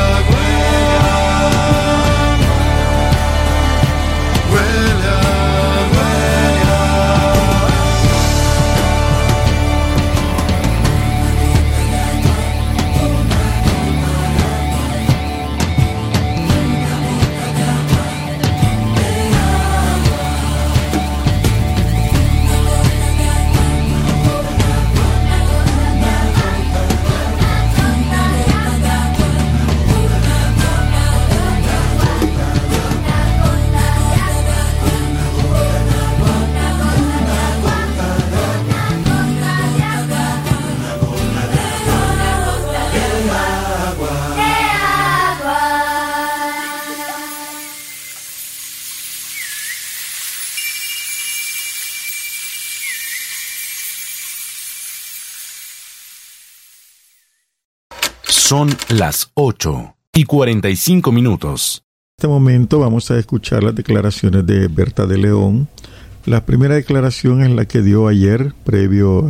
Son las 8 y 45 minutos. En este momento vamos a escuchar las declaraciones de Berta de León. La primera declaración es la que dio ayer, previo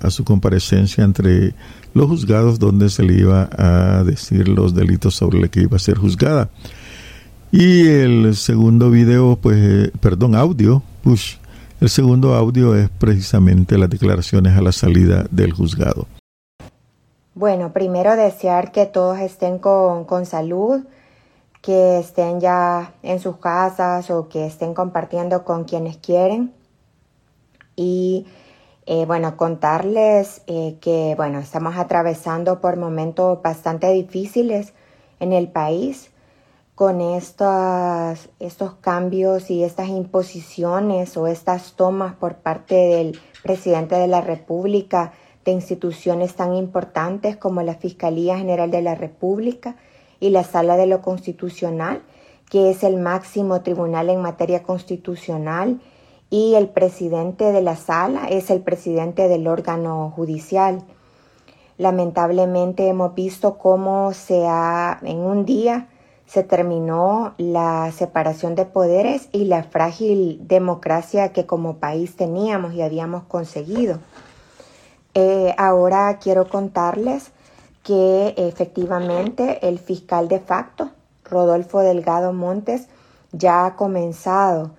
a, su comparecencia entre los juzgados, donde se le iba a decir los delitos sobre los que iba a ser juzgada. Y el segundo video, pues, eh, perdón, audio, push. El segundo audio es precisamente las declaraciones a la salida del juzgado. Bueno, primero desear que todos estén con, con, salud, que estén ya en sus casas o que estén compartiendo con quienes quieren. Y eh, bueno, contarles eh, que bueno, estamos atravesando por momentos bastante difíciles en el país con estos, estos cambios y estas imposiciones o estas tomas por parte del presidente de la República de instituciones tan importantes como la Fiscalía General de la República y la Sala de lo Constitucional, que es el máximo tribunal en materia constitucional, y el presidente de la sala es el presidente del órgano judicial. Lamentablemente hemos visto cómo se ha, en un día se terminó la separación de poderes y la frágil democracia que como país teníamos y habíamos conseguido. Eh, ahora quiero contarles que efectivamente el fiscal de facto, Rodolfo Delgado Montes, ya ha comenzado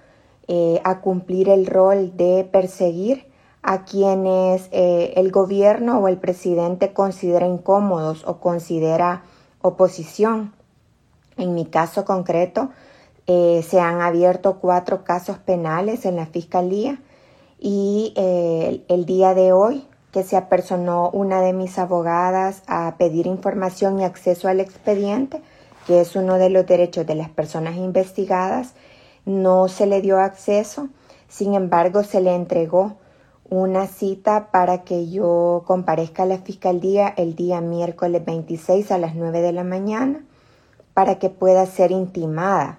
eh, a cumplir el rol de perseguir a quienes eh, el gobierno o el presidente considera incómodos o considera oposición. En mi caso concreto, se han abierto cuatro casos penales en la fiscalía y el día de hoy que se apersonó una de mis abogadas a pedir información y acceso al expediente, que es uno de los derechos de las personas investigadas. No se le dio acceso, sin embargo se le entregó una cita para que yo comparezca a la fiscalía el día miércoles 26 a las 9 de la mañana para que pueda ser intimada.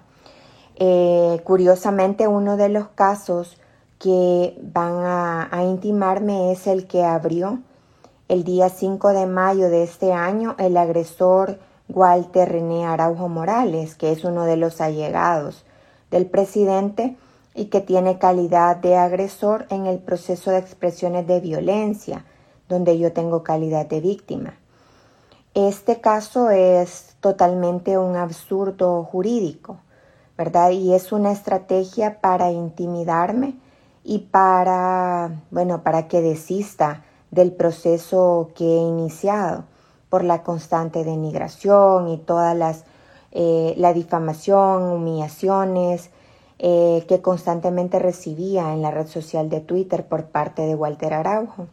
Eh, curiosamente, uno de los casos que van a, intimarme es el que abrió el día 5 de mayo de este año el agresor Walter René Araujo Morales, que es uno de los allegados del presidente y que tiene calidad de agresor en el proceso de expresiones de violencia, donde yo tengo calidad de víctima. Este caso es totalmente un absurdo jurídico, ¿verdad? Y es una estrategia para intimidarme y para, bueno, para que desista del proceso que he iniciado por la constante denigración y todas las, eh, la difamación, humillaciones eh, que constantemente recibía en la red social de Twitter por parte de Walter Araujo.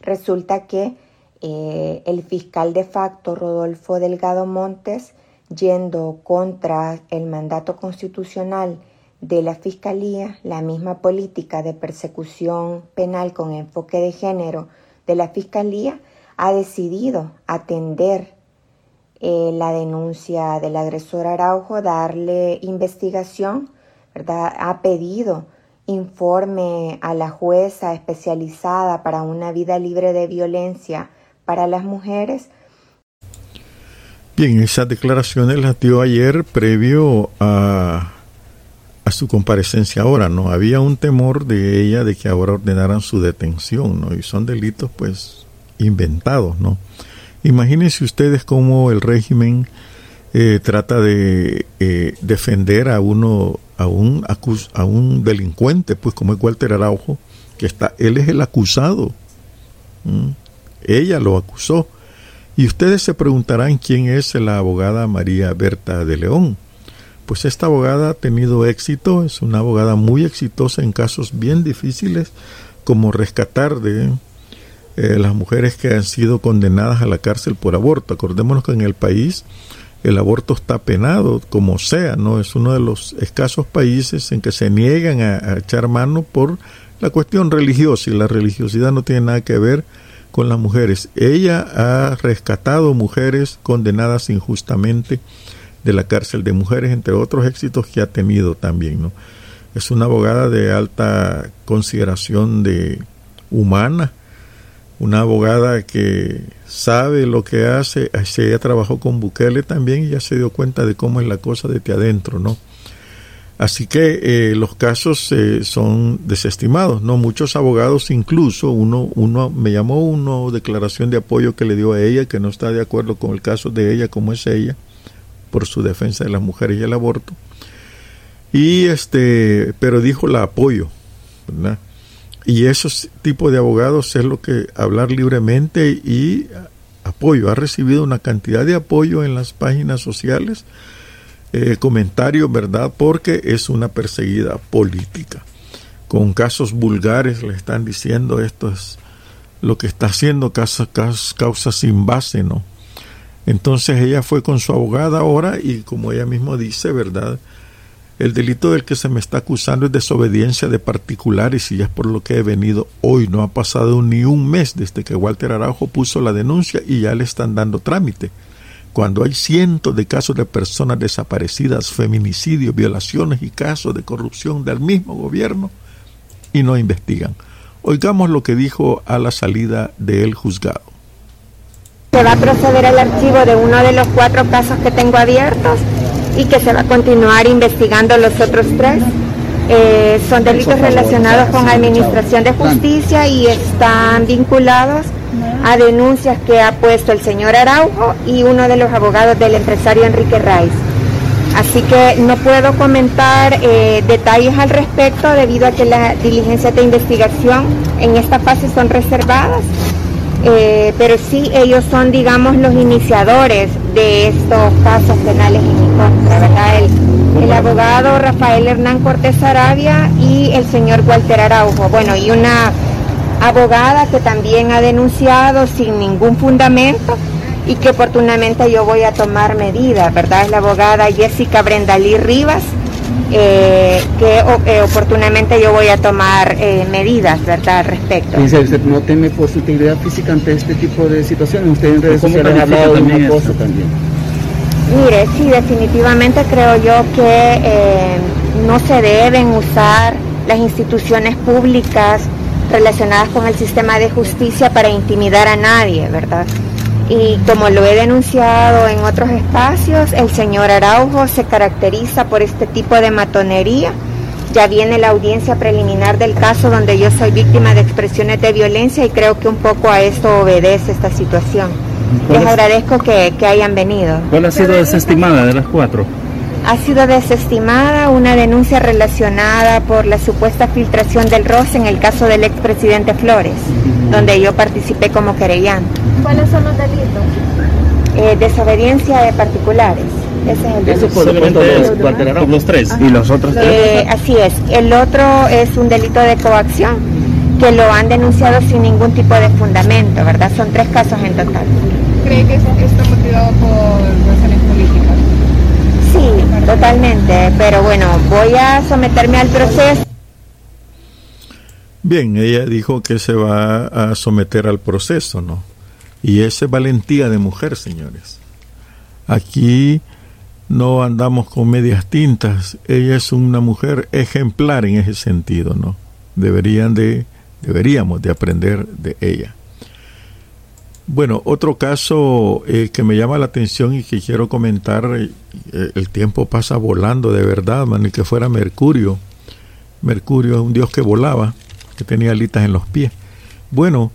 Resulta que eh, el fiscal de facto Rodolfo Delgado Montes, yendo contra el mandato constitucional de la Fiscalía, la misma política de persecución penal con enfoque de género de la Fiscalía, ha decidido atender eh, la denuncia del agresor Araujo, darle investigación, ¿verdad? Ha pedido informe a la jueza especializada para una vida libre de violencia para las mujeres. Bien, esas declaraciones las dio ayer previo a, a su comparecencia ahora, ¿no? Había un temor de ella de que ahora ordenaran su detención, ¿no? Y son delitos, pues, inventados, ¿no? Imagínense ustedes cómo el régimen eh, trata de eh, defender a uno, a un, a un delincuente, pues como es Walter Araujo, que está, él es el acusado. Ella lo acusó. Y ustedes se preguntarán quién es la abogada María Berta de León. Pues esta abogada ha tenido éxito, es una abogada muy exitosa en casos bien difíciles, como rescatar de eh, las mujeres que han sido condenadas a la cárcel por aborto. Acordémonos que en el país el aborto está penado, como sea, ¿no? Es uno de los escasos países en que se niegan a, echar mano por la cuestión religiosa y la religiosidad no tiene nada que ver con las mujeres. Ella ha rescatado mujeres condenadas injustamente de la cárcel de mujeres, entre otros éxitos que ha tenido también, ¿no? Es una abogada de alta consideración de humana, una abogada que sabe lo que hace, ella trabajó con Bukele también y ya se dio cuenta de cómo es la cosa desde adentro, ¿no? Así que eh, los casos eh, son desestimados, ¿no? Muchos abogados, incluso uno, uno me llamó una declaración de apoyo que le dio a ella, que no está de acuerdo con el caso de ella, como es ella, por su defensa de las mujeres y el aborto. Y este, pero dijo la apoyo. Y esos tipos de abogados es lo que hablar libremente y apoyo. Ha recibido una cantidad de apoyo en las páginas sociales, eh, comentarios, ¿verdad? Porque es una perseguida política. Con casos vulgares le están diciendo esto es lo que está haciendo causa, causa sin base, ¿no? Entonces ella fue con su abogada ahora y como ella misma dice, ¿verdad? El delito del que se me está acusando es desobediencia de particulares y es por lo que he venido hoy. No ha pasado ni un mes desde que Walter Araujo puso la denuncia y ya le están dando trámite. Cuando hay cientos de casos de personas desaparecidas, feminicidios, violaciones y casos de corrupción del mismo gobierno y no investigan. Oigamos lo que dijo a la salida del juzgado. Se va a proceder al archivo de uno de los cuatro casos que tengo abiertos y que se va a continuar investigando los otros tres. Eh, son delitos relacionados con administración de justicia y están vinculados a denuncias que ha puesto el señor Araujo y uno de los abogados del empresario Enrique Raiz. Así que no puedo comentar eh, detalles al respecto debido a que las diligencias de investigación en esta fase son reservadas eh, pero sí ellos son, digamos, los iniciadores de estos casos penales en ¿verdad? El, el, abogado Rafael Hernán Cortés Arabia y el señor Walter Araujo. Bueno, y una abogada que también ha denunciado sin ningún fundamento y que oportunamente yo voy a tomar medidas, ¿verdad? Es la abogada Jessica Brendalí Rivas eh, que eh, oportunamente yo voy a tomar eh, medidas, ¿verdad?, al respecto. ¿Usted no teme por su integridad física ante este tipo de situaciones? Usted en redes sociales ha hablado de un acoso también. Mire, sí, definitivamente creo yo que no se deben usar las instituciones públicas relacionadas con el sistema de justicia para intimidar a nadie, ¿verdad? Y como lo he denunciado en otros espacios, el señor Araujo se caracteriza por este tipo de matonería. Ya viene la audiencia preliminar del caso donde yo soy víctima de expresiones de violencia y creo que un poco a esto obedece esta situación. Les agradezco que, que hayan venido. ¿Cuál ha sido desestimada de las cuatro? ha sido desestimada una denuncia relacionada por la supuesta filtración del ROS en el caso del expresidente Flores, donde yo participé como querellante. ¿Cuáles son los delitos? Eh, desobediencia de particulares. Ese es el Eso delito. por Solamente los tres. ¿Y los otros tres? Eh, así es. El otro es un delito de coacción que lo han denunciado sin ningún tipo de fundamento, ¿verdad? Son tres casos en total. ¿Cree que esto está motivado por razones políticas? Sí, totalmente. Pero bueno, voy a someterme al proceso. Bien, ella dijo que se va a someter al proceso, ¿no? Y esa es valentía de mujer, señores. Aquí no andamos con medias tintas. Ella es una mujer ejemplar en ese sentido, ¿no? Deberían de, deberíamos de aprender de ella. Bueno, otro caso eh, que me llama la atención y que quiero comentar, eh, el tiempo pasa volando de verdad, man, y que fuera Mercurio. Mercurio es un dios que volaba, que tenía alitas en los pies. Bueno,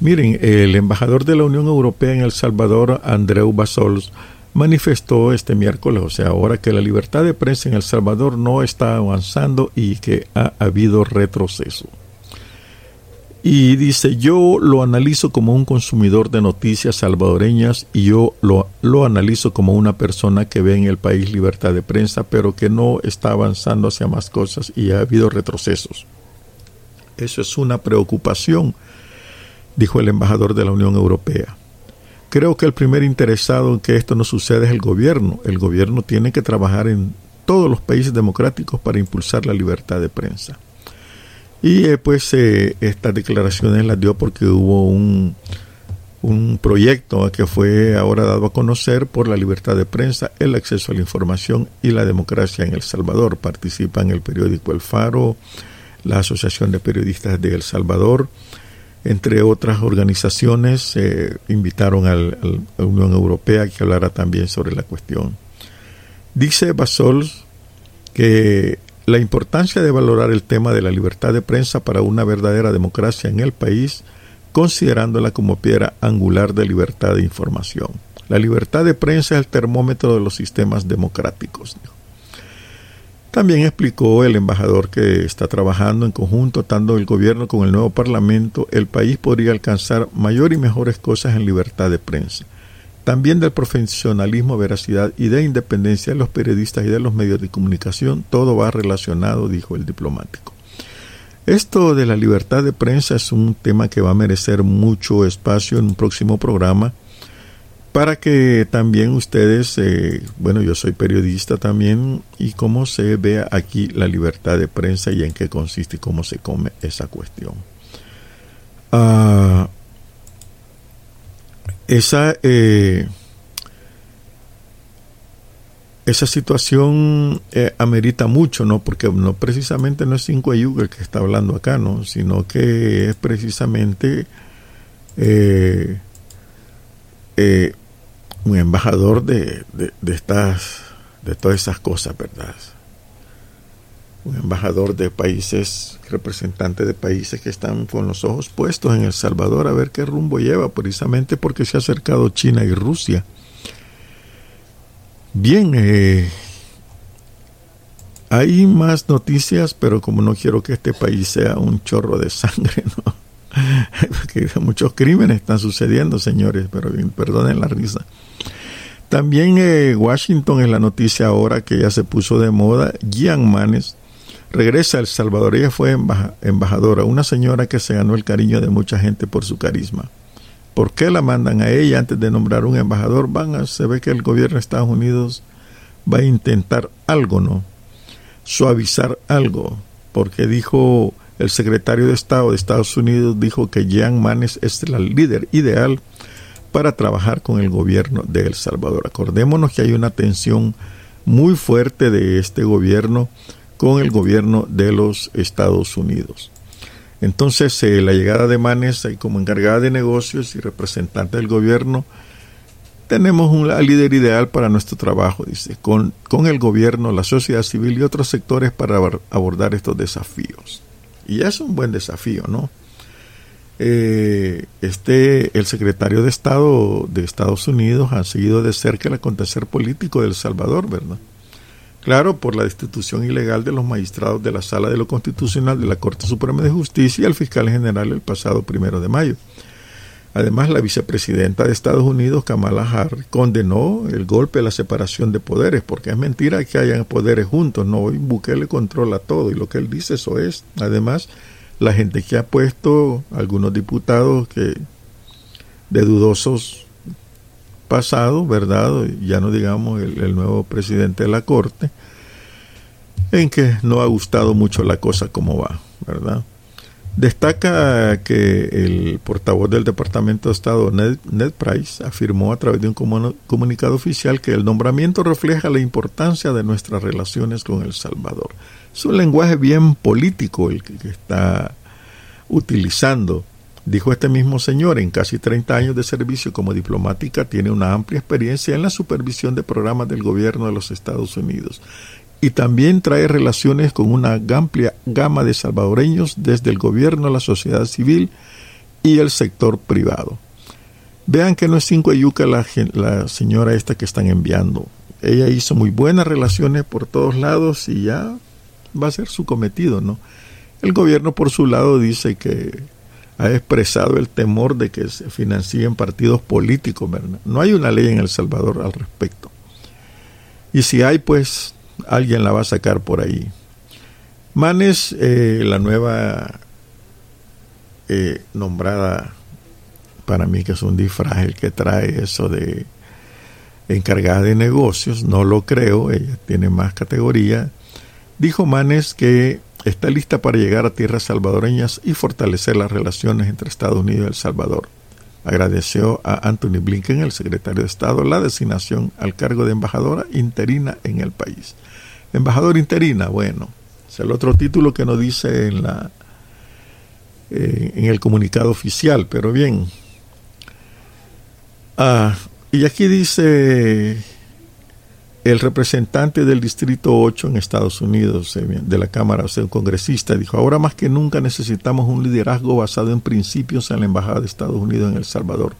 miren, el embajador de la Unión Europea en El Salvador, Andreu Basols, manifestó este miércoles, o sea, ahora que la libertad de prensa en El Salvador no está avanzando y que ha habido retroceso. Y dice, yo lo analizo como un consumidor de noticias salvadoreñas y yo lo, lo analizo como una persona que ve en el país libertad de prensa, pero que no está avanzando hacia más cosas y ha habido retrocesos. Eso es una preocupación, dijo el embajador de la Unión Europea. Creo que el primer interesado en que esto no suceda es el gobierno. El gobierno tiene que trabajar en todos los países democráticos para impulsar la libertad de prensa. Y eh, pues eh, estas declaraciones las dio porque hubo un, un proyecto que fue ahora dado a conocer por la libertad de prensa, el acceso a la información y la democracia en El Salvador. Participan el periódico El Faro, la Asociación de Periodistas de El Salvador, entre otras organizaciones, eh, invitaron a la Unión Europea que hablara también sobre la cuestión. Dice Basol que la importancia de valorar el tema de la libertad de prensa para una verdadera democracia en el país, considerándola como piedra angular de libertad de información. La libertad de prensa es el termómetro de los sistemas democráticos. También explicó el embajador que está trabajando en conjunto, tanto el gobierno con el nuevo parlamento, el país podría alcanzar mayor y mejores cosas en libertad de prensa. También del profesionalismo, veracidad y de independencia de los periodistas y de los medios de comunicación, todo va relacionado, dijo el diplomático. Esto de la libertad de prensa es un tema que va a merecer mucho espacio en un próximo programa para que también ustedes, eh, bueno, yo soy periodista también, y cómo se ve aquí la libertad de prensa y en qué consiste y cómo se come esa cuestión. Uh, esa, eh, esa situación eh, amerita mucho, ¿no? Porque no precisamente no es Cinco Ayuga el que está hablando acá, ¿no? Sino que es precisamente un embajador de, de, de, estas, de todas esas cosas, ¿verdad? Un embajador de países, representante de países que están con los ojos puestos en El Salvador a ver qué rumbo lleva, precisamente porque se ha acercado China y Rusia. Bien, eh, hay más noticias, pero como no quiero que este país sea un chorro de sangre, ¿no? Muchos crímenes están sucediendo, señores, pero perdonen la risa. También eh, Washington es la noticia ahora que ya se puso de moda. Gian Manes regresa a El Salvador. Ella fue embaja, embajadora, una señora que se ganó el cariño de mucha gente por su carisma. ¿Por qué la mandan a ella antes de nombrar un embajador? Van se ve que el gobierno de Estados Unidos va a intentar algo, ¿no? Suavizar algo, porque dijo el secretario de Estado de Estados Unidos, dijo que Jean Manes es la líder ideal para trabajar con el gobierno de El Salvador. Acordémonos que hay una tensión muy fuerte de este gobierno con el gobierno de los Estados Unidos. Entonces, eh, la llegada de Manes como encargada de negocios y representante del gobierno, tenemos un líder ideal para nuestro trabajo, dice, con, con el gobierno, la sociedad civil y otros sectores para abordar estos desafíos. Y es un buen desafío, ¿no? Eh, este, el secretario de Estado de Estados Unidos ha seguido de cerca el acontecer político de El Salvador, ¿verdad? Claro, por la destitución ilegal de los magistrados de la Sala de lo Constitucional de la Corte Suprema de Justicia y al fiscal general el pasado primero de mayo. Además, la vicepresidenta de Estados Unidos, Kamala Harris, condenó el golpe a la separación de poderes, porque es mentira que hayan poderes juntos, no, Bukele controla todo y lo que él dice eso es. Además, la gente que ha puesto, algunos diputados que de dudosos pasados, ¿verdad? Ya no digamos el, el nuevo presidente de la Corte, en que no ha gustado mucho la cosa como va, ¿verdad? Destaca que el portavoz del Departamento de Estado, Ned, Price, afirmó a través de un comunicado oficial que el nombramiento refleja la importancia de nuestras relaciones con El Salvador. Es un lenguaje bien político el que, está utilizando. Dijo este mismo señor, en casi 30 años de servicio como diplomática, tiene una amplia experiencia en la supervisión de programas del gobierno de los Estados Unidos y también trae relaciones con una amplia gama de salvadoreños desde el gobierno, la sociedad civil y el sector privado. Vean que no es cinco yuca la, señora esta que están enviando. Ella hizo muy buenas relaciones por todos lados y ya va a ser su cometido, ¿no? El gobierno por su lado dice que ha expresado el temor de que se financien partidos políticos, ¿verdad? No hay una ley en El Salvador al respecto. Y si hay, pues alguien la va a sacar por ahí. Manes, eh, la nueva eh, nombrada, para mí que es un disfraz el que trae eso de encargada de negocios, no lo creo, ella tiene más categoría, dijo Manes que está lista para llegar a tierras salvadoreñas y fortalecer las relaciones entre Estados Unidos y El Salvador agradeció a Anthony Blinken, el secretario de Estado, la designación al cargo de embajadora interina en el país. Embajador interina, bueno, es el otro título que nos dice en la eh, en el comunicado oficial, pero bien. Ah, y aquí dice el representante del Distrito 8 en Estados Unidos, eh, de la Cámara, o sea, un congresista, dijo, ahora más que nunca necesitamos un liderazgo basado en principios en la Embajada de Estados Unidos en El Salvador,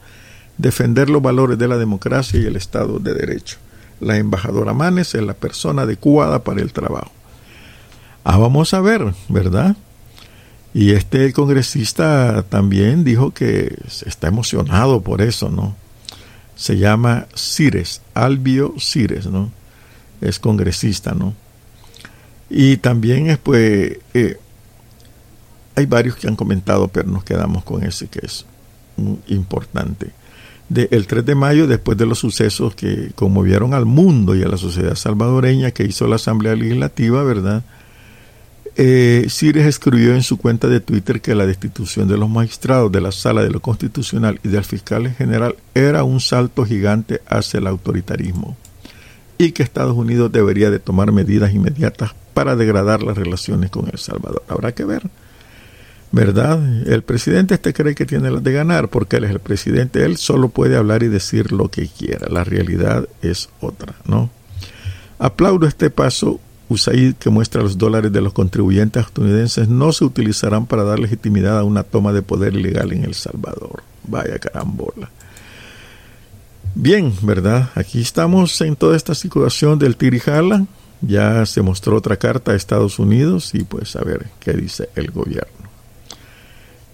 defender los valores de la democracia y el Estado de Derecho. La embajadora Manes es la persona adecuada para el trabajo. Ah, vamos a ver, ¿verdad? Y este congresista también dijo que está emocionado por eso, ¿no? Se llama Cires, Albio Cires, ¿no? es congresista, ¿no? Y también es, pues, eh, hay varios que han comentado, pero nos quedamos con ese que es importante. De, el 3 de mayo, después de los sucesos que conmovieron al mundo y a la sociedad salvadoreña que hizo la Asamblea Legislativa, ¿verdad? Eh, Cires escribió en su cuenta de Twitter que la destitución de los magistrados de la Sala de lo Constitucional y del fiscal general era un salto gigante hacia el autoritarismo y que Estados Unidos debería de tomar medidas inmediatas para degradar las relaciones con El Salvador. Habrá que ver, ¿verdad? El presidente este cree que tiene las de ganar porque él es el presidente, él solo puede hablar y decir lo que quiera, la realidad es otra, ¿no? Aplaudo este paso USAID que muestra los dólares de los contribuyentes estadounidenses no se utilizarán para dar legitimidad a una toma de poder ilegal en El Salvador. Vaya carambola. Bien, ¿verdad? Aquí estamos en toda esta situación del Tirijala. Ya se mostró otra carta a Estados Unidos y pues a ver qué dice el gobierno.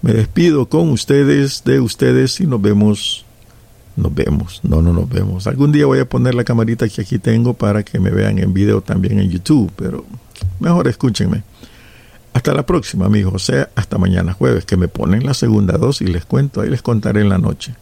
Me despido con ustedes, de ustedes y nos vemos. Nos vemos, no, no nos vemos. Algún día voy a poner la camarita que aquí tengo para que me vean en video también en YouTube, pero mejor escúchenme. Hasta la próxima, amigos. O sea, hasta mañana jueves, que me ponen la segunda dosis y les cuento, ahí les contaré en la noche.